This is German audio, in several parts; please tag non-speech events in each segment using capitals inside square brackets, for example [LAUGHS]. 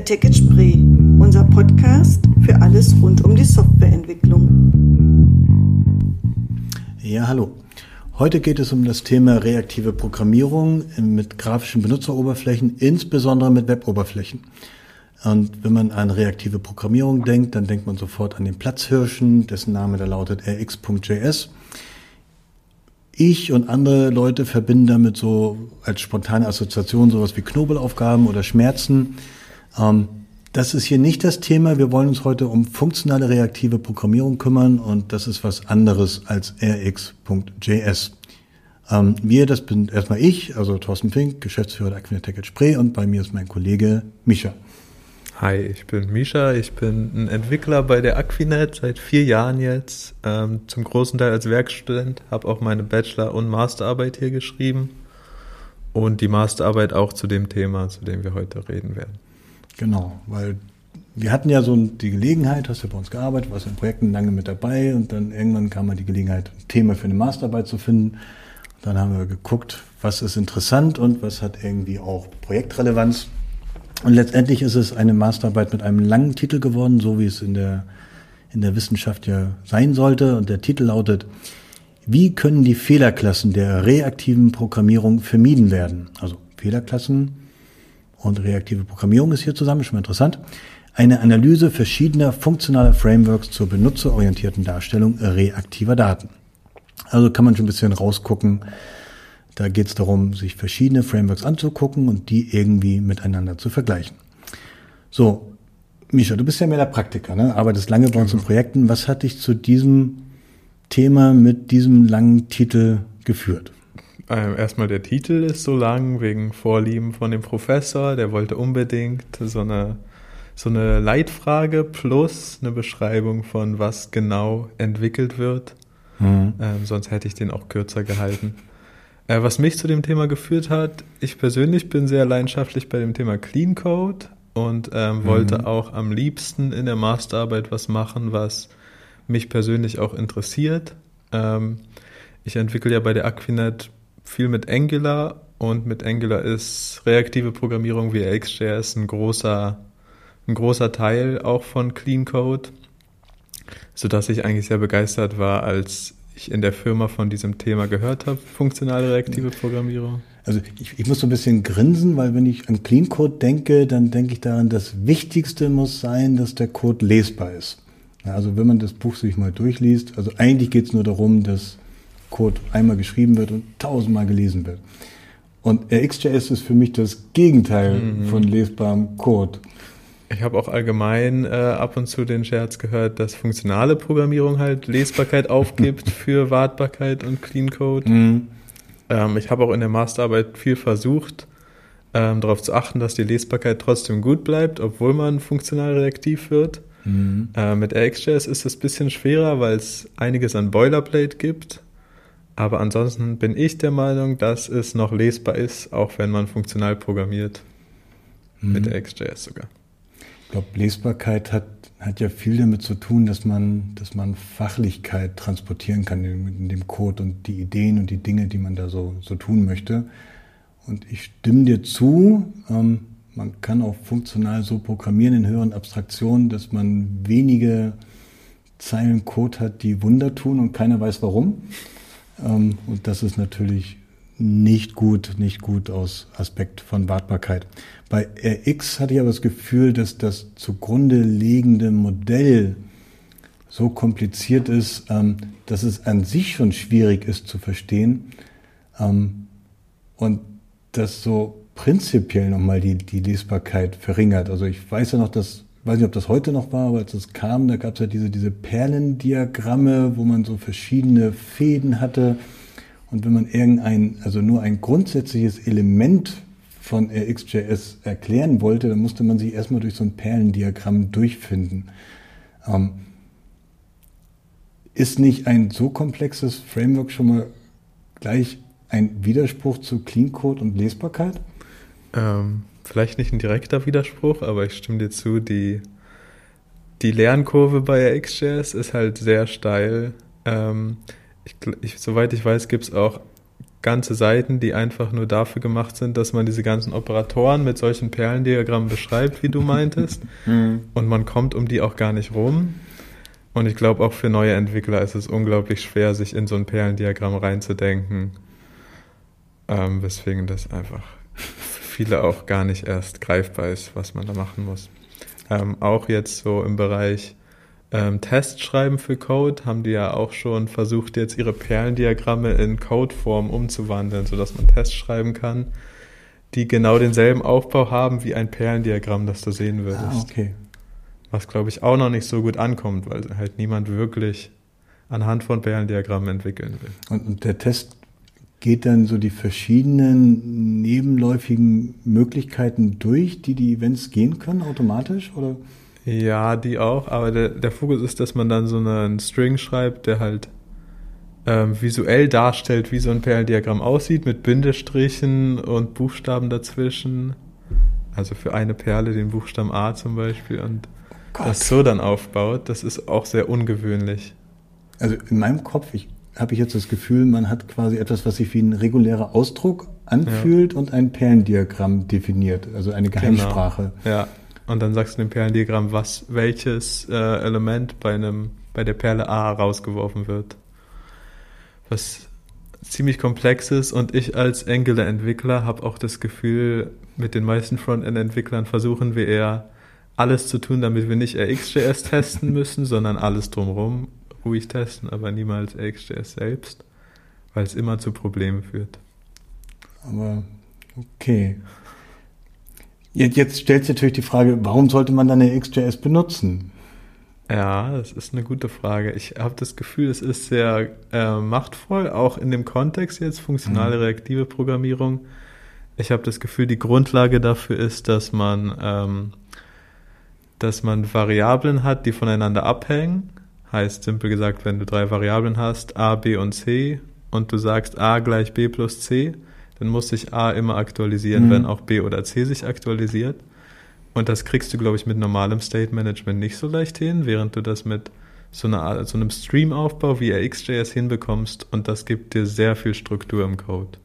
Attack Spree, unser Podcast für alles rund um die Softwareentwicklung. Ja, hallo. Heute geht es um das Thema reaktive Programmierung mit grafischen Benutzeroberflächen, insbesondere mit Weboberflächen. Und wenn man an reaktive Programmierung denkt, dann denkt man sofort an den Platzhirschen, dessen Name da lautet rx.js. Ich und andere Leute verbinden damit so als spontane Assoziation sowas wie Knobelaufgaben oder Schmerzen. Ähm, das ist hier nicht das Thema. Wir wollen uns heute um funktionale reaktive Programmierung kümmern und das ist was anderes als rx.js. Ähm, wir, das bin erstmal ich, also Thorsten Fink, Geschäftsführer der Aquinet Spree und bei mir ist mein Kollege Mischa. Hi, ich bin Misha, ich bin ein Entwickler bei der Aquinet seit vier Jahren jetzt, ähm, zum großen Teil als Werkstudent, habe auch meine Bachelor- und Masterarbeit hier geschrieben und die Masterarbeit auch zu dem Thema, zu dem wir heute reden werden. Genau, weil wir hatten ja so die Gelegenheit, hast ja bei uns gearbeitet, warst in Projekten lange mit dabei und dann irgendwann kam mal die Gelegenheit, ein Thema für eine Masterarbeit zu finden. Dann haben wir geguckt, was ist interessant und was hat irgendwie auch Projektrelevanz und letztendlich ist es eine Masterarbeit mit einem langen Titel geworden, so wie es in der, in der Wissenschaft ja sein sollte. Und der Titel lautet, wie können die Fehlerklassen der reaktiven Programmierung vermieden werden? Also Fehlerklassen und reaktive Programmierung ist hier zusammen, schon mal interessant. Eine Analyse verschiedener funktionaler Frameworks zur benutzerorientierten Darstellung reaktiver Daten. Also kann man schon ein bisschen rausgucken, da geht es darum, sich verschiedene Frameworks anzugucken und die irgendwie miteinander zu vergleichen. So, Misha, du bist ja mehr der Praktiker, ne? arbeitest lange bei uns in. Projekten. Was hat dich zu diesem Thema mit diesem langen Titel geführt? Ähm, erstmal der Titel ist so lang wegen Vorlieben von dem Professor. Der wollte unbedingt so eine, so eine Leitfrage plus eine Beschreibung von was genau entwickelt wird. Mhm. Ähm, sonst hätte ich den auch kürzer gehalten. Äh, was mich zu dem Thema geführt hat, ich persönlich bin sehr leidenschaftlich bei dem Thema Clean Code und ähm, mhm. wollte auch am liebsten in der Masterarbeit was machen, was mich persönlich auch interessiert. Ähm, ich entwickle ja bei der Aquinet viel mit Angular und mit Angular ist reaktive Programmierung wie XJS ein großer, ein großer Teil auch von Clean Code, sodass ich eigentlich sehr begeistert war, als ich in der Firma von diesem Thema gehört habe, funktionale reaktive Programmierung? Also ich, ich muss so ein bisschen grinsen, weil wenn ich an Clean Code denke, dann denke ich daran, das Wichtigste muss sein, dass der Code lesbar ist. Also wenn man das Buch sich mal durchliest, also eigentlich geht es nur darum, dass Code einmal geschrieben wird und tausendmal gelesen wird. Und RxJS ist für mich das Gegenteil mhm. von lesbarem Code. Ich habe auch allgemein äh, ab und zu den Scherz gehört, dass funktionale Programmierung halt Lesbarkeit [LAUGHS] aufgibt für Wartbarkeit und Clean Code. Mhm. Ähm, ich habe auch in der Masterarbeit viel versucht, ähm, darauf zu achten, dass die Lesbarkeit trotzdem gut bleibt, obwohl man funktional reaktiv wird. Mhm. Äh, mit RxJS ist es ein bisschen schwerer, weil es einiges an Boilerplate gibt. Aber ansonsten bin ich der Meinung, dass es noch lesbar ist, auch wenn man funktional programmiert. Mhm. Mit RxJS sogar. Ich glaube, Lesbarkeit hat, hat ja viel damit zu tun, dass man, dass man Fachlichkeit transportieren kann in, in dem Code und die Ideen und die Dinge, die man da so, so tun möchte. Und ich stimme dir zu, ähm, man kann auch funktional so programmieren in höheren Abstraktionen, dass man wenige Zeilen Code hat, die Wunder tun und keiner weiß warum. Ähm, und das ist natürlich nicht gut, nicht gut aus Aspekt von Wartbarkeit. Bei RX hatte ich aber das Gefühl, dass das zugrunde liegende Modell so kompliziert ist, ähm, dass es an sich schon schwierig ist zu verstehen ähm, und das so prinzipiell nochmal die, die Lesbarkeit verringert. Also ich weiß ja noch, dass, weiß nicht, ob das heute noch war, aber als es kam, da gab es ja diese, diese Perlendiagramme, wo man so verschiedene Fäden hatte und wenn man irgendein, also nur ein grundsätzliches Element von RxJS erklären wollte, dann musste man sich erstmal durch so ein Perlendiagramm durchfinden. Ähm, ist nicht ein so komplexes Framework schon mal gleich ein Widerspruch zu Clean Code und Lesbarkeit? Ähm, vielleicht nicht ein direkter Widerspruch, aber ich stimme dir zu, die, die Lernkurve bei RxJS ist halt sehr steil. Ähm, ich, ich, soweit ich weiß, gibt es auch ganze Seiten, die einfach nur dafür gemacht sind, dass man diese ganzen Operatoren mit solchen Perlendiagrammen beschreibt, wie du [LAUGHS] meintest. Mhm. Und man kommt um die auch gar nicht rum. Und ich glaube, auch für neue Entwickler ist es unglaublich schwer, sich in so ein Perlendiagramm reinzudenken. Ähm, weswegen das einfach viele auch gar nicht erst greifbar ist, was man da machen muss. Ähm, auch jetzt so im Bereich ähm, Tests schreiben für Code, haben die ja auch schon versucht, jetzt ihre Perlendiagramme in Codeform umzuwandeln, sodass man Tests schreiben kann, die genau denselben Aufbau haben wie ein Perlendiagramm, das du sehen würdest. Ah, okay. Was, glaube ich, auch noch nicht so gut ankommt, weil halt niemand wirklich anhand von Perlendiagrammen entwickeln will. Und, und der Test geht dann so die verschiedenen nebenläufigen Möglichkeiten durch, die die Events gehen können, automatisch? Oder? Ja, die auch, aber der, der Fokus ist, dass man dann so einen String schreibt, der halt ähm, visuell darstellt, wie so ein Perlendiagramm aussieht, mit Bindestrichen und Buchstaben dazwischen. Also für eine Perle den Buchstaben A zum Beispiel und oh das so dann aufbaut, das ist auch sehr ungewöhnlich. Also in meinem Kopf habe ich jetzt das Gefühl, man hat quasi etwas, was sich wie ein regulärer Ausdruck anfühlt ja. und ein Perlendiagramm definiert, also eine genau. Geheimsprache. Genau. Ja, und dann sagst du dem Perlendiagramm, was, welches äh, Element bei einem, bei der Perle A rausgeworfen wird. Was ziemlich komplex ist und ich als Angular-Entwickler habe auch das Gefühl, mit den meisten Frontend-Entwicklern versuchen wir eher alles zu tun, damit wir nicht RxJS testen müssen, sondern alles drumherum ruhig testen, aber niemals RxJS selbst, weil es immer zu Problemen führt. Aber okay. Jetzt, jetzt stellt sich natürlich die Frage, warum sollte man dann eine XJS benutzen? Ja, das ist eine gute Frage. Ich habe das Gefühl, es ist sehr äh, machtvoll, auch in dem Kontext jetzt, funktionale mhm. reaktive Programmierung. Ich habe das Gefühl, die Grundlage dafür ist, dass man, ähm, dass man Variablen hat, die voneinander abhängen. Heißt simpel gesagt, wenn du drei Variablen hast, a, b und c, und du sagst a gleich b plus c, dann muss sich A immer aktualisieren, mhm. wenn auch B oder C sich aktualisiert. Und das kriegst du, glaube ich, mit normalem State Management nicht so leicht hin, während du das mit so, einer, so einem Stream-Aufbau wie RxJS hinbekommst und das gibt dir sehr viel Struktur im Code.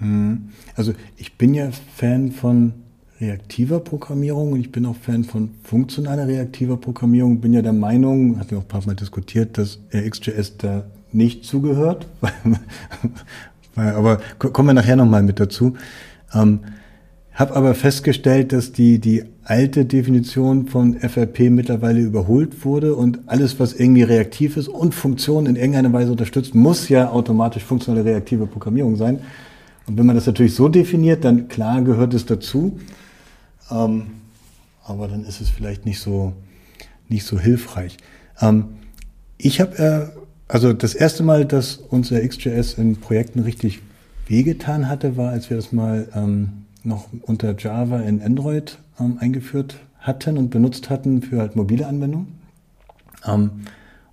Mhm. Also ich bin ja Fan von reaktiver Programmierung und ich bin auch Fan von funktionaler reaktiver Programmierung. Bin ja der Meinung, hatten wir auch ein paar Mal diskutiert, dass RxJS da nicht zugehört, [LAUGHS] aber kommen wir nachher nochmal mit dazu. Ähm, habe aber festgestellt, dass die, die alte Definition von FRP mittlerweile überholt wurde und alles, was irgendwie reaktiv ist und Funktionen in irgendeiner Weise unterstützt, muss ja automatisch funktionelle reaktive Programmierung sein. Und wenn man das natürlich so definiert, dann klar gehört es dazu. Ähm, aber dann ist es vielleicht nicht so, nicht so hilfreich. Ähm, ich habe äh, also das erste Mal, dass unser XJS in Projekten richtig wehgetan hatte, war, als wir das mal ähm, noch unter Java in Android ähm, eingeführt hatten und benutzt hatten für halt mobile Anwendungen. Ähm,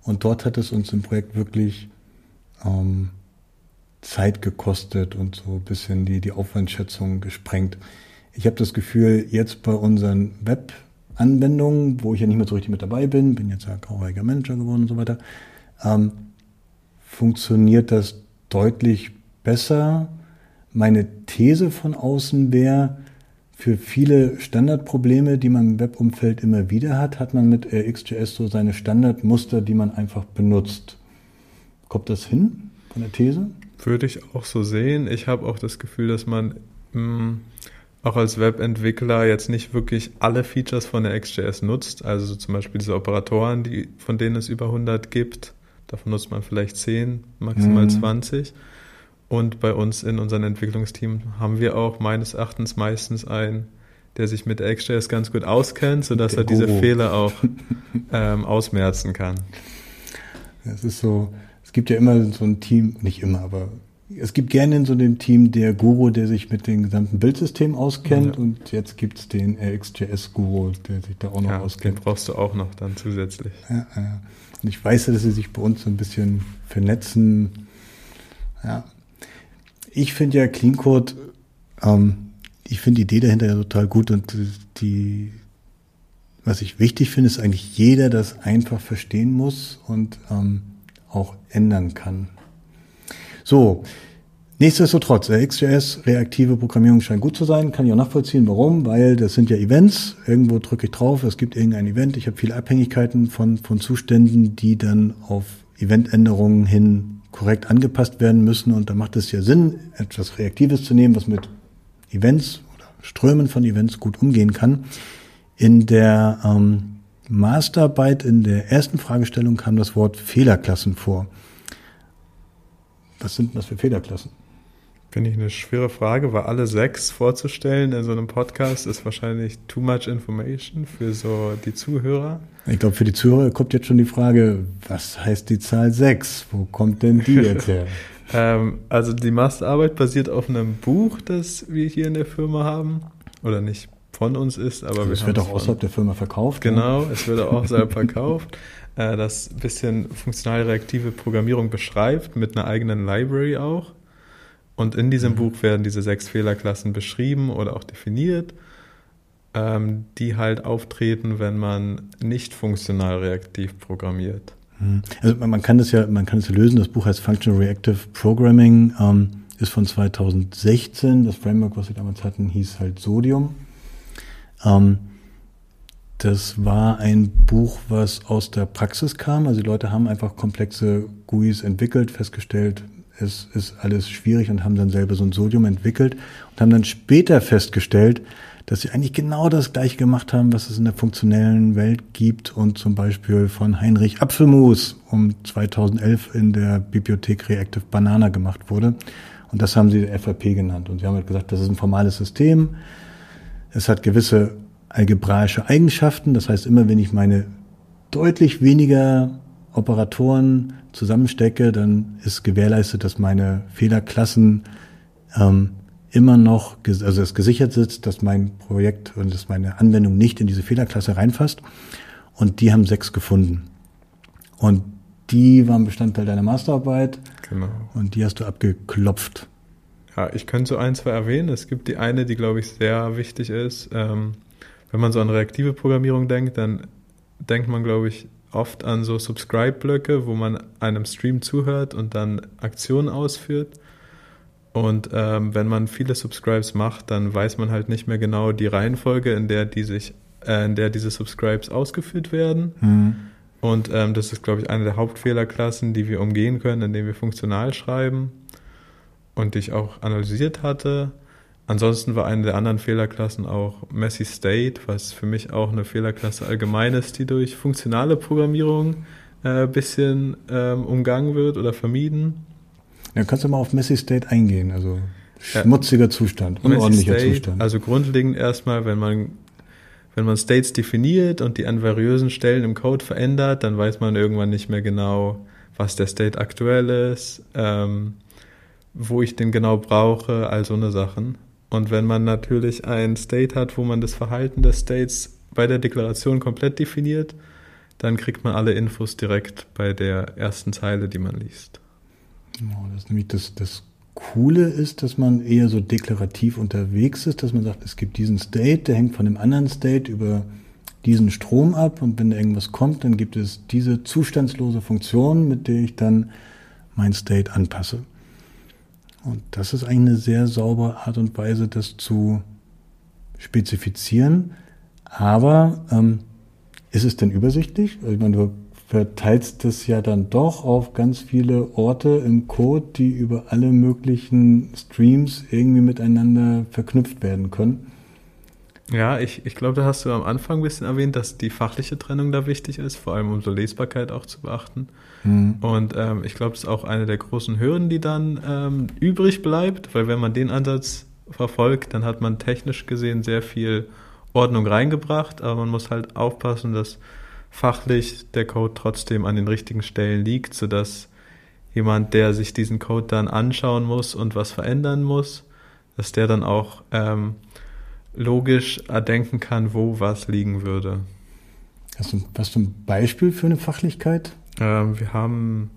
und dort hat es uns im Projekt wirklich ähm, Zeit gekostet und so ein bisschen die, die Aufwandschätzung gesprengt. Ich habe das Gefühl, jetzt bei unseren Web-Anwendungen, wo ich ja nicht mehr so richtig mit dabei bin, bin jetzt ja grauhäugiger Manager geworden und so weiter, ähm, funktioniert das deutlich besser. Meine These von außen wäre, für viele Standardprobleme, die man im Webumfeld immer wieder hat, hat man mit RxJS so seine Standardmuster, die man einfach benutzt. Kommt das hin von der These? Würde ich auch so sehen. Ich habe auch das Gefühl, dass man mh, mm, auch als Webentwickler jetzt nicht wirklich alle Features von der XJS nutzt. Also zum Beispiel diese Operatoren, die, von denen es über 100 gibt. Davon nutzt man vielleicht 10, maximal mhm. 20. Und bei uns in unserem Entwicklungsteam haben wir auch meines Erachtens meistens einen, der sich mit XJS ganz gut auskennt, sodass er diese Fehler auch [LAUGHS] ähm, ausmerzen kann. Es ist so, es gibt ja immer so ein Team, nicht immer, aber es gibt gerne in so einem Team der Guru, der sich mit dem gesamten Bildsystem auskennt ja. und jetzt gibt es den RxJS-Guru, der sich da auch noch ja, auskennt. Den brauchst du auch noch dann zusätzlich. Ja, ja. Und ich weiß, dass sie sich bei uns so ein bisschen vernetzen. Ja. Ich finde ja Clean Code, ähm, ich finde die Idee dahinter ja total gut und die, was ich wichtig finde, ist eigentlich jeder das einfach verstehen muss und ähm, auch ändern kann. So, Nichtsdestotrotz, äh, XJS, reaktive Programmierung scheint gut zu sein. Kann ich auch nachvollziehen. Warum? Weil das sind ja Events. Irgendwo drücke ich drauf, es gibt irgendein Event. Ich habe viele Abhängigkeiten von, von Zuständen, die dann auf Eventänderungen hin korrekt angepasst werden müssen. Und da macht es ja Sinn, etwas Reaktives zu nehmen, was mit Events oder Strömen von Events gut umgehen kann. In der ähm, Masterarbeit, in der ersten Fragestellung kam das Wort Fehlerklassen vor. Was sind das für Fehlerklassen? Finde ich eine schwere Frage, weil alle sechs vorzustellen in so einem Podcast ist wahrscheinlich too much information für so die Zuhörer. Ich glaube, für die Zuhörer kommt jetzt schon die Frage, was heißt die Zahl sechs? Wo kommt denn die jetzt her? [LAUGHS] ähm, also die Masterarbeit basiert auf einem Buch, das wir hier in der Firma haben. Oder nicht von uns ist, aber also es wird auch außerhalb der Firma [LAUGHS] verkauft. Genau, ja. es wird auch außerhalb verkauft. Äh, das ein bisschen funktional reaktive Programmierung beschreibt, mit einer eigenen Library auch. Und in diesem mhm. Buch werden diese sechs Fehlerklassen beschrieben oder auch definiert, ähm, die halt auftreten, wenn man nicht funktional reaktiv programmiert. Mhm. Also man kann das ja, man kann es ja lösen. Das Buch heißt Functional Reactive Programming, ähm, ist von 2016. Das Framework, was wir damals hatten, hieß halt Sodium. Ähm, das war ein Buch, was aus der Praxis kam. Also die Leute haben einfach komplexe GUIs entwickelt, festgestellt, es ist alles schwierig und haben dann selber so ein Sodium entwickelt und haben dann später festgestellt, dass sie eigentlich genau das gleiche gemacht haben, was es in der funktionellen Welt gibt und zum Beispiel von Heinrich Apfelmus um 2011 in der Bibliothek Reactive Banana gemacht wurde. Und das haben sie FAP genannt. Und sie haben halt gesagt, das ist ein formales System. Es hat gewisse algebraische Eigenschaften. Das heißt, immer wenn ich meine deutlich weniger Operatoren zusammenstecke, dann ist gewährleistet, dass meine Fehlerklassen ähm, immer noch, also es gesichert sitzt, dass mein Projekt und dass meine Anwendung nicht in diese Fehlerklasse reinfasst. Und die haben sechs gefunden. Und die waren Bestandteil deiner Masterarbeit. Genau. Und die hast du abgeklopft. Ja, ich könnte so ein, zwei erwähnen. Es gibt die eine, die, glaube ich, sehr wichtig ist. Ähm, wenn man so an reaktive Programmierung denkt, dann denkt man, glaube ich, oft an so Subscribe-Blöcke, wo man einem Stream zuhört und dann Aktionen ausführt. Und ähm, wenn man viele Subscribes macht, dann weiß man halt nicht mehr genau die Reihenfolge, in der die sich, äh, in der diese Subscribes ausgeführt werden. Mhm. Und ähm, das ist, glaube ich, eine der Hauptfehlerklassen, die wir umgehen können, indem wir funktional schreiben und die ich auch analysiert hatte. Ansonsten war eine der anderen Fehlerklassen auch Messy State, was für mich auch eine Fehlerklasse allgemein ist, die durch funktionale Programmierung ein äh, bisschen ähm, umgangen wird oder vermieden. Ja, kannst du mal auf Messy State eingehen, also schmutziger ja, Zustand, unordentlicher State, Zustand. Also grundlegend erstmal, wenn man wenn man States definiert und die an variösen Stellen im Code verändert, dann weiß man irgendwann nicht mehr genau, was der State aktuell ist, ähm, wo ich den genau brauche, all so eine Sachen. Und wenn man natürlich ein State hat, wo man das Verhalten des States bei der Deklaration komplett definiert, dann kriegt man alle Infos direkt bei der ersten Zeile, die man liest. Genau, das ist nämlich das, das Coole ist, dass man eher so deklarativ unterwegs ist, dass man sagt, es gibt diesen State, der hängt von dem anderen State über diesen Strom ab und wenn irgendwas kommt, dann gibt es diese zustandslose Funktion, mit der ich dann mein State anpasse. Und das ist eigentlich eine sehr saubere Art und Weise, das zu spezifizieren. Aber ähm, ist es denn übersichtlich? Ich meine, du verteilst das ja dann doch auf ganz viele Orte im Code, die über alle möglichen Streams irgendwie miteinander verknüpft werden können. Ja, ich, ich glaube, da hast du am Anfang ein bisschen erwähnt, dass die fachliche Trennung da wichtig ist, vor allem um so Lesbarkeit auch zu beachten. Mhm. Und ähm, ich glaube, das ist auch eine der großen Hürden, die dann ähm, übrig bleibt, weil wenn man den Ansatz verfolgt, dann hat man technisch gesehen sehr viel Ordnung reingebracht, aber man muss halt aufpassen, dass fachlich der Code trotzdem an den richtigen Stellen liegt, sodass jemand, der sich diesen Code dann anschauen muss und was verändern muss, dass der dann auch ähm, logisch erdenken kann, wo was liegen würde. Hast du, hast du ein Beispiel für eine Fachlichkeit? Ähm, wir haben,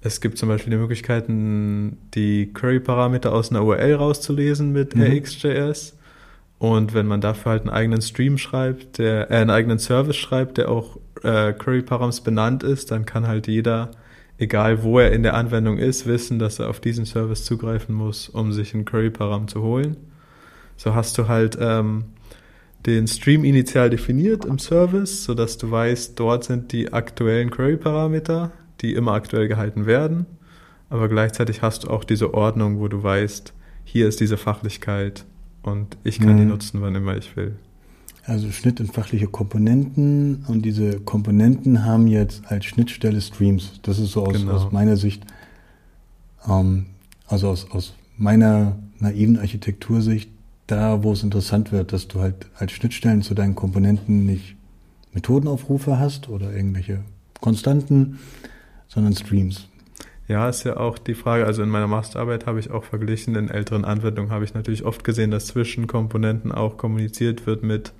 es gibt zum Beispiel die Möglichkeiten, die Query-Parameter aus einer URL rauszulesen mit mhm. RxJS. Und wenn man dafür halt einen eigenen Stream schreibt, der, äh, einen eigenen Service schreibt, der auch äh, Query-Params benannt ist, dann kann halt jeder egal wo er in der Anwendung ist, wissen, dass er auf diesen Service zugreifen muss, um sich einen Query-Param zu holen. So hast du halt ähm, den Stream initial definiert im Service, sodass du weißt, dort sind die aktuellen Query-Parameter, die immer aktuell gehalten werden. Aber gleichzeitig hast du auch diese Ordnung, wo du weißt, hier ist diese Fachlichkeit und ich kann mhm. die nutzen, wann immer ich will. Also Schnitt in fachliche Komponenten und diese Komponenten haben jetzt als Schnittstelle Streams. Das ist so aus, genau. aus meiner Sicht, ähm, also aus, aus meiner naiven Architektursicht, da wo es interessant wird, dass du halt als Schnittstellen zu deinen Komponenten nicht Methodenaufrufe hast oder irgendwelche Konstanten, sondern Streams. Ja, ist ja auch die Frage, also in meiner Masterarbeit habe ich auch verglichen, in älteren Anwendungen habe ich natürlich oft gesehen, dass zwischen Komponenten auch kommuniziert wird mit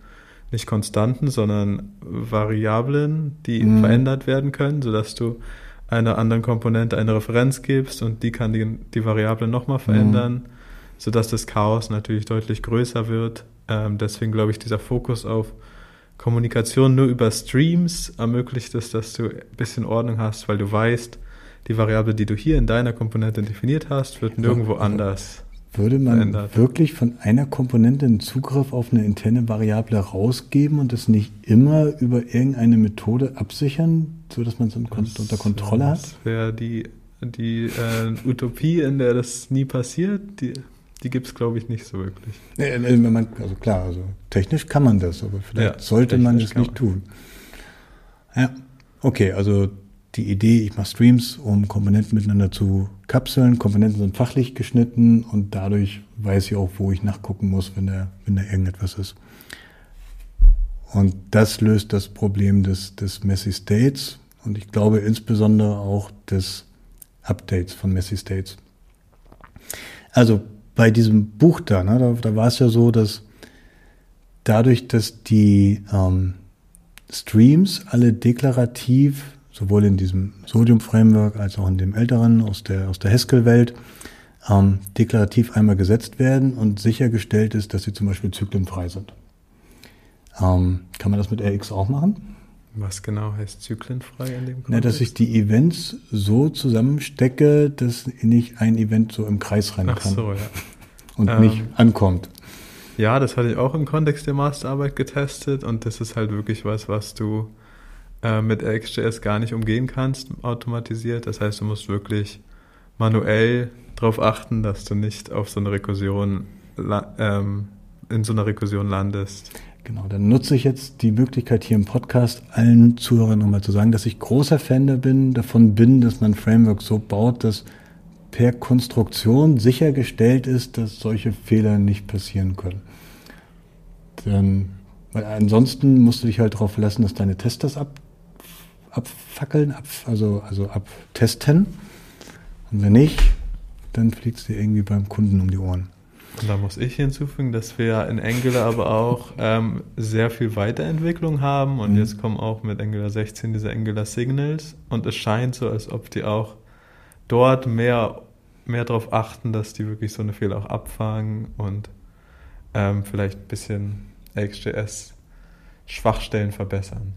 nicht Konstanten, sondern Variablen, die mhm. verändert werden können, sodass du einer anderen Komponente eine Referenz gibst und die kann die, die Variable nochmal mhm. verändern, mhm. Sodass das Chaos natürlich deutlich größer wird. Ähm, deswegen glaube ich, dieser Fokus auf Kommunikation nur über Streams ermöglicht es, dass du ein bisschen Ordnung hast, weil du weißt, die Variable, die du hier in deiner Komponente definiert hast, wird nirgendwo anders würde man verändert. wirklich von einer Komponente einen Zugriff auf eine interne Variable rausgeben und das nicht immer über irgendeine Methode absichern, sodass man es unter Kontrolle hat? Das wäre die, die äh, Utopie, in der das nie passiert. Die, die gibt es, glaube ich, nicht so wirklich. Also klar, also technisch kann man das, aber vielleicht ja, sollte man es nicht man. tun. Ja, okay, also die Idee, ich mache Streams, um Komponenten miteinander zu kapseln. Komponenten sind fachlich geschnitten und dadurch weiß ich auch, wo ich nachgucken muss, wenn da, wenn da irgendetwas ist. Und das löst das Problem des, des Messy States und ich glaube insbesondere auch des Updates von Messy States. Also bei diesem Buch da, ne, da, da war es ja so, dass dadurch, dass die ähm, Streams alle deklarativ sowohl in diesem Sodium-Framework als auch in dem älteren aus der, aus der Haskell-Welt, ähm, deklarativ einmal gesetzt werden und sichergestellt ist, dass sie zum Beispiel zyklenfrei sind. Ähm, kann man das mit RX auch machen? Was genau heißt zyklenfrei in dem Kontext? Na, dass ich die Events so zusammenstecke, dass nicht ein Event so im Kreis kann. Ach so, ja. Und ähm, nicht ankommt. Ja, das hatte ich auch im Kontext der Masterarbeit getestet und das ist halt wirklich was, was du äh, mit RxJS gar nicht umgehen kannst, automatisiert. Das heißt, du musst wirklich manuell darauf achten, dass du nicht auf so eine Rekursion ähm, in so einer Rekursion landest. Genau, dann nutze ich jetzt die Möglichkeit hier im Podcast allen Zuhörern nochmal zu sagen, dass ich großer Fan bin, davon bin, dass man Framework so baut, dass per Konstruktion sichergestellt ist, dass solche Fehler nicht passieren können. Dann, weil ansonsten musst du dich halt darauf verlassen, dass deine Tests das ab, abfackeln, ab, also, also abtesten. Und wenn nicht, dann fliegt es dir irgendwie beim Kunden um die Ohren. Und da muss ich hinzufügen, dass wir in Angular aber auch ähm, sehr viel Weiterentwicklung haben und mhm. jetzt kommen auch mit Angular 16 diese Angular Signals und es scheint so, als ob die auch dort mehr, mehr darauf achten, dass die wirklich so eine Fehler auch abfangen und ähm, vielleicht ein bisschen XJS Schwachstellen verbessern.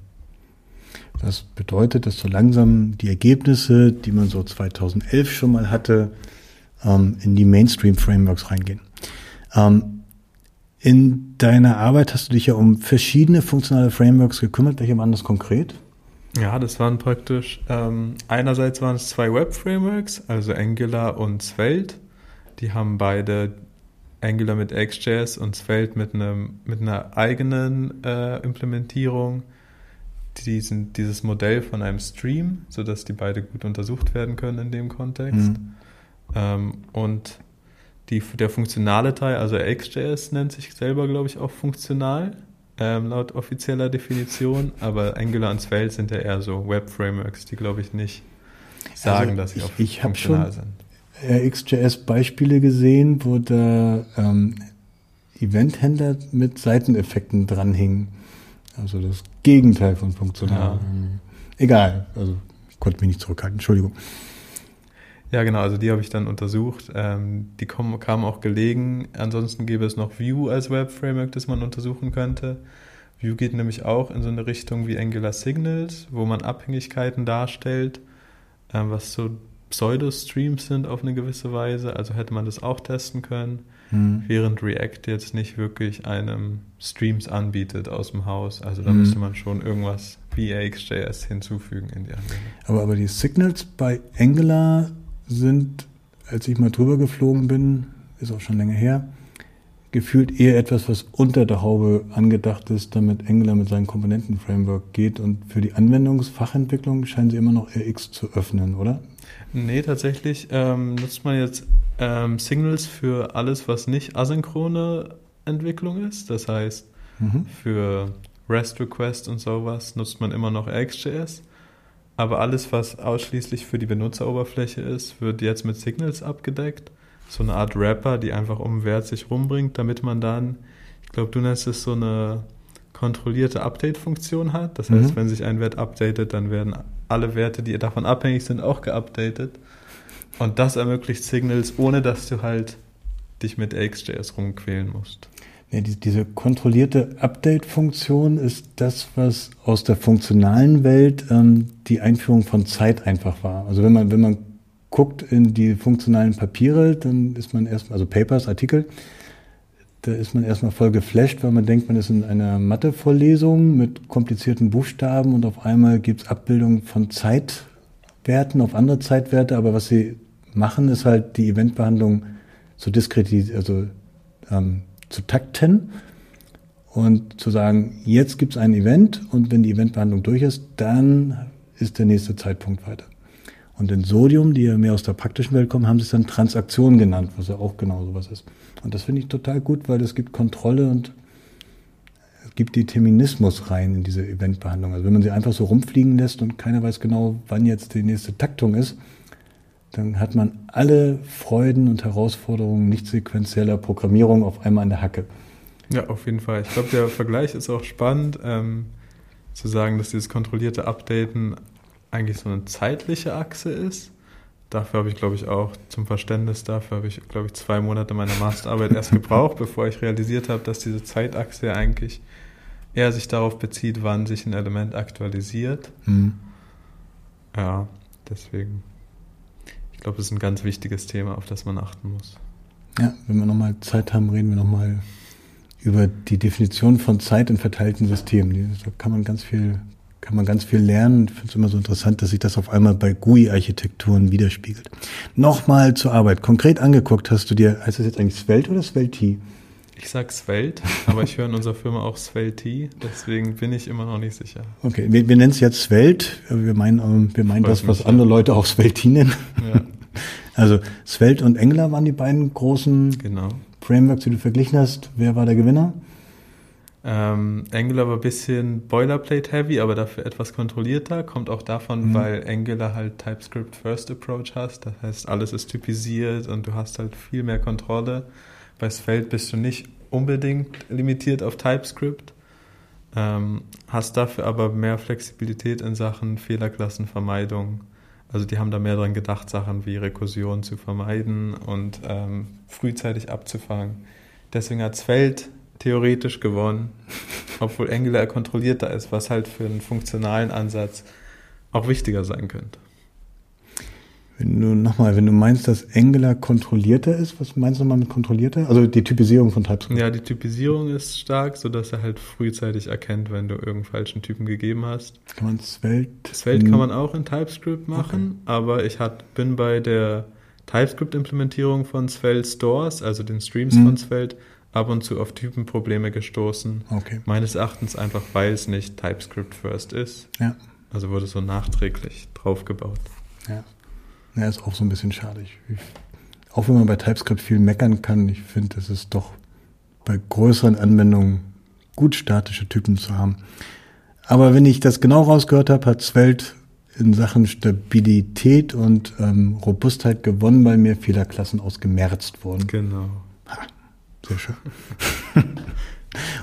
Das bedeutet, dass so langsam die Ergebnisse, die man so 2011 schon mal hatte, ähm, in die Mainstream-Frameworks reingehen. Ähm, in deiner Arbeit hast du dich ja um verschiedene funktionale Frameworks gekümmert. Welche waren das konkret? Ja, das waren praktisch, ähm, einerseits waren es zwei Web-Frameworks, also Angular und Svelte. Die haben beide Angular mit XJS und Svelte mit, einem, mit einer eigenen äh, Implementierung diesen, dieses Modell von einem Stream, sodass die beide gut untersucht werden können in dem Kontext. Mhm. Ähm, und die, der funktionale Teil, also XJS nennt sich selber, glaube ich, auch funktional, ähm, laut offizieller Definition, [LAUGHS] aber Angular und Svelte sind ja eher so Web-Frameworks, die, glaube ich, nicht sagen, also dass sie ich, auch ich funktional sind. Ich habe XJS-Beispiele gesehen, wo da ähm, Event-Händler mit Seiteneffekten dranhingen. Also das Gegenteil von funktional. Ja. Egal, also ich konnte mich nicht zurückhalten, Entschuldigung. Ja, genau, also die habe ich dann untersucht. Ähm, die kommen, kamen auch gelegen. Ansonsten gäbe es noch Vue als Web-Framework, das man untersuchen könnte. Vue geht nämlich auch in so eine Richtung wie Angular Signals, wo man Abhängigkeiten darstellt. ähm, was so Pseudo-Streams sind auf eine gewisse Weise. Also hätte man das auch testen können, Mhm. während React jetzt nicht wirklich einem Streams anbietet aus dem Haus. Also da Mhm. müsste man schon irgendwas wie AXJS hinzufügen in die Anwendung. Aber, aber die Signals bei Angular sind, als ich mal drüber geflogen bin, ist auch schon länger her, gefühlt eher etwas, was unter der Haube angedacht ist, damit Angular mit seinem Komponenten-Framework geht. Und für die Anwendungsfachentwicklung scheinen sie immer noch RX zu öffnen, oder? Nee, tatsächlich ähm, nutzt man jetzt ähm, Signals für alles, was nicht asynchrone Entwicklung ist. Das heißt, Mhm. für REST-Request und sowas nutzt man immer noch RxJS. Aber alles, was ausschließlich für die Benutzeroberfläche ist, wird jetzt mit Signals abgedeckt. So eine Art Wrapper, die einfach um Wert sich rumbringt, damit man dann, ich glaube, du nennst es so eine kontrollierte Update-Funktion hat. Das heißt, Mhm. wenn sich ein Wert updatet, dann werden alle Werte, die davon abhängig sind, auch geupdatet. Und das ermöglicht Signals, ohne dass du halt dich mit RxJS rumquälen musst. Ja, die, diese kontrollierte Update-Funktion ist das, was aus der funktionalen Welt ähm, die Einführung von Zeit einfach war. Also wenn man, wenn man guckt in die funktionalen Papiere, dann ist man erstmal, also Papers, Artikel, da ist man erstmal voll geflasht, weil man denkt, man ist in einer Mathe-Vorlesung mit komplizierten Buchstaben und auf einmal gibt es Abbildungen von Zeitwerten auf andere Zeitwerte, aber was sie machen, ist halt die Eventbehandlung zu diskretisieren, also ähm, zu takten und zu sagen, jetzt gibt es ein Event und wenn die Eventbehandlung durch ist, dann ist der nächste Zeitpunkt weiter. Und in Sodium, die ja mehr aus der praktischen Welt kommen, haben sie es dann Transaktion genannt, was ja auch genau sowas ist. Und das finde ich total gut, weil es gibt Kontrolle und es gibt Determinismus rein in diese Eventbehandlung. Also wenn man sie einfach so rumfliegen lässt und keiner weiß genau, wann jetzt die nächste Taktung ist, dann hat man alle Freuden und Herausforderungen nicht sequenzieller Programmierung auf einmal an der Hacke. Ja, auf jeden Fall. Ich glaube, der Vergleich ist auch spannend, ähm, zu sagen, dass dieses kontrollierte Updaten eigentlich so eine zeitliche Achse ist. Dafür habe ich, glaube ich, auch zum Verständnis dafür habe ich, glaube ich, zwei Monate meiner Masterarbeit erst [LAUGHS] gebraucht, bevor ich realisiert habe, dass diese Zeitachse ja eigentlich eher sich darauf bezieht, wann sich ein Element aktualisiert. Hm. Ja, deswegen. Ich glaube, das ist ein ganz wichtiges Thema, auf das man achten muss. Ja, wenn wir nochmal Zeit haben, reden wir nochmal über die Definition von Zeit in verteilten Systemen. Da kann man ganz viel, kann man ganz viel lernen. Ich finde es immer so interessant, dass sich das auf einmal bei GUI-Architekturen widerspiegelt. Nochmal zur Arbeit. Konkret angeguckt hast du dir, heißt das jetzt eigentlich Svelte oder Svelte? Ich sag Svelte, aber ich höre in unserer Firma auch Svelte, deswegen bin ich immer noch nicht sicher. Okay, wir, wir nennen es jetzt Svelte. Wir meinen, ähm, wir meinen das, was andere. Leute auch Svelte nennen. Ja, [LAUGHS] Also Svelte und Angular waren die beiden großen genau. Frameworks, die du verglichen hast. Wer war der Gewinner? Ähm, Angular war ein bisschen Boilerplate-heavy, aber dafür etwas kontrollierter. Kommt auch davon, Mhm. weil Angular halt TypeScript First Approach hast. Das heißt, alles ist typisiert und du hast halt viel mehr Kontrolle. Bei Svelte bist du nicht unbedingt limitiert auf TypeScript, ähm, hast dafür aber mehr Flexibilität in Sachen Fehlerklassenvermeidung. Also die haben da mehr dran gedacht, Sachen wie Rekursion zu vermeiden und ähm, frühzeitig abzufangen. Deswegen hat Svelte theoretisch gewonnen, [LAUGHS] obwohl Angular kontrollierter ist, was halt für einen funktionalen Ansatz auch wichtiger sein könnte. Wenn du nochmal, wenn du meinst, dass Angular kontrollierter ist, was meinst du nochmal mit kontrollierter? Also die Typisierung von TypeScript. Ja, die Typisierung ist stark, sodass er halt frühzeitig erkennt, wenn du irgendeinen falschen Typen gegeben hast. Kann man Svelte? Svelte kann man auch in TypeScript machen, aber ich hat, bin bei der TypeScript-Implementierung von Svelte Stores, also den Streams Mhm. von Svelte, ab und zu auf Typenprobleme gestoßen. Okay. Meines Erachtens einfach, weil es nicht TypeScript First ist. Ja. Also wurde so nachträglich draufgebaut. Ja. Ja, ist auch so ein bisschen schade. Ich, ich, auch wenn man bei TypeScript viel meckern kann, ich finde, es ist doch bei größeren Anwendungen gut statische Typen zu haben. Aber wenn ich das genau rausgehört habe, hat Svelte in Sachen Stabilität und ähm, Robustheit gewonnen, weil mehr Fehlerklassen ausgemerzt wurden. Genau. Sehr schön. [LAUGHS]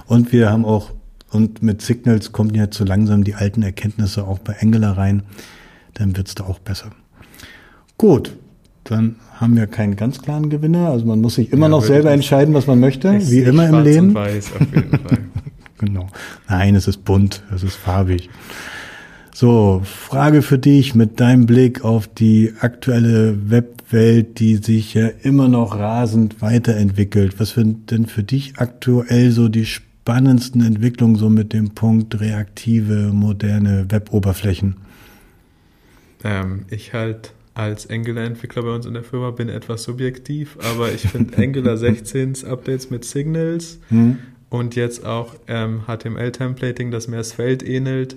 und wir haben auch, und mit Signals kommen jetzt so langsam die alten Erkenntnisse auch bei Angular rein. Dann wird's da auch besser. Gut, dann haben wir keinen ganz klaren Gewinner. Also man muss sich immer Ja, noch selber entscheiden, was man möchte, wie immer im Leben. Und weiß auf jeden [LAUGHS] Fall. Genau. Nein, es ist bunt, es ist farbig. So, Frage für dich mit deinem Blick auf die aktuelle Webwelt, die sich ja immer noch rasend weiterentwickelt. Was sind denn für dich aktuell so die spannendsten Entwicklungen so mit dem Punkt reaktive, moderne Weboberflächen? Ähm, ich halt als Angular-Entwickler bei uns in der Firma bin etwas subjektiv, aber ich finde [LAUGHS] Angular 16s Updates mit Signals hm. und jetzt auch ähm, HTML-Templating, das mehr das Feld ähnelt,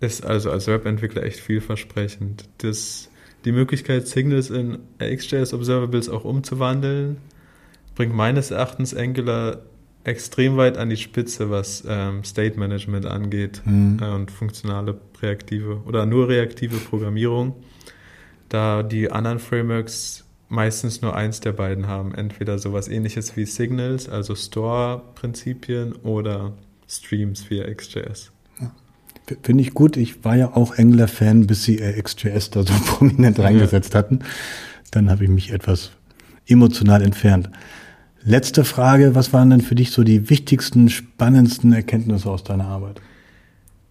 ist also als Webentwickler echt vielversprechend. Das, die Möglichkeit, Signals in XJS Observables auch umzuwandeln, bringt meines Erachtens Angular extrem weit an die Spitze, was ähm, State Management angeht mhm. äh, und funktionale reaktive oder nur reaktive Programmierung, da die anderen Frameworks meistens nur eins der beiden haben. Entweder sowas ähnliches wie Signals, also Store-Prinzipien oder Streams via XJS. Finde ich gut. Ich war ja auch Angular-Fan, bis sie XJS da so [LAUGHS] prominent reingesetzt hatten. Dann habe ich mich etwas emotional entfernt. Letzte Frage, was waren denn für dich so die wichtigsten, spannendsten Erkenntnisse aus deiner Arbeit?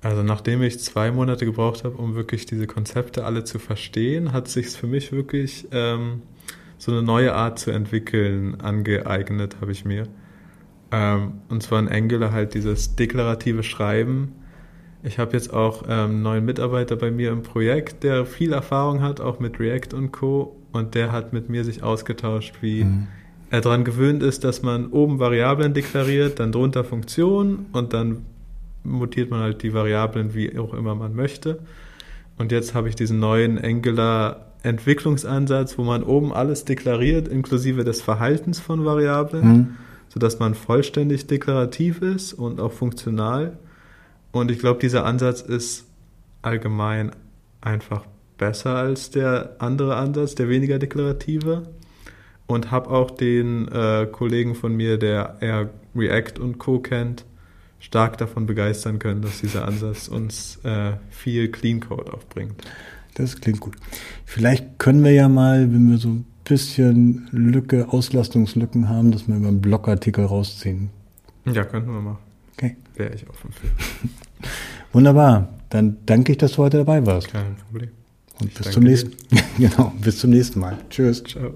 Also nachdem ich zwei Monate gebraucht habe, um wirklich diese Konzepte alle zu verstehen, hat sich für mich wirklich ähm, so eine neue Art zu entwickeln angeeignet, habe ich mir. Ähm, und zwar in Angular halt dieses deklarative Schreiben, ich habe jetzt auch ähm, einen neuen Mitarbeiter bei mir im Projekt, der viel Erfahrung hat, auch mit React und Co. Und der hat mit mir sich ausgetauscht, wie mhm. er daran gewöhnt ist, dass man oben Variablen deklariert, dann drunter Funktionen und dann mutiert man halt die Variablen, wie auch immer man möchte. Und jetzt habe ich diesen neuen Angular Entwicklungsansatz, wo man oben alles deklariert, inklusive des Verhaltens von Variablen, mhm. sodass man vollständig deklarativ ist und auch funktional. Und ich glaube, dieser Ansatz ist allgemein einfach besser als der andere Ansatz, der weniger deklarative. Und habe auch den äh, Kollegen von mir, der eher React und Co. kennt, stark davon begeistern können, dass dieser Ansatz uns äh, viel Clean Code aufbringt. Das klingt gut. Vielleicht können wir ja mal, wenn wir so ein bisschen Lücke, Auslastungslücken haben, dass wir über einen Blogartikel rausziehen. Ja, könnten wir machen. Okay. Wäre ich offen für. [LAUGHS] Wunderbar. Dann danke ich, dass du heute dabei warst. Kein Problem. Und ich bis zum nächsten, [LAUGHS] genau, bis zum nächsten Mal. Tschüss. Ciao.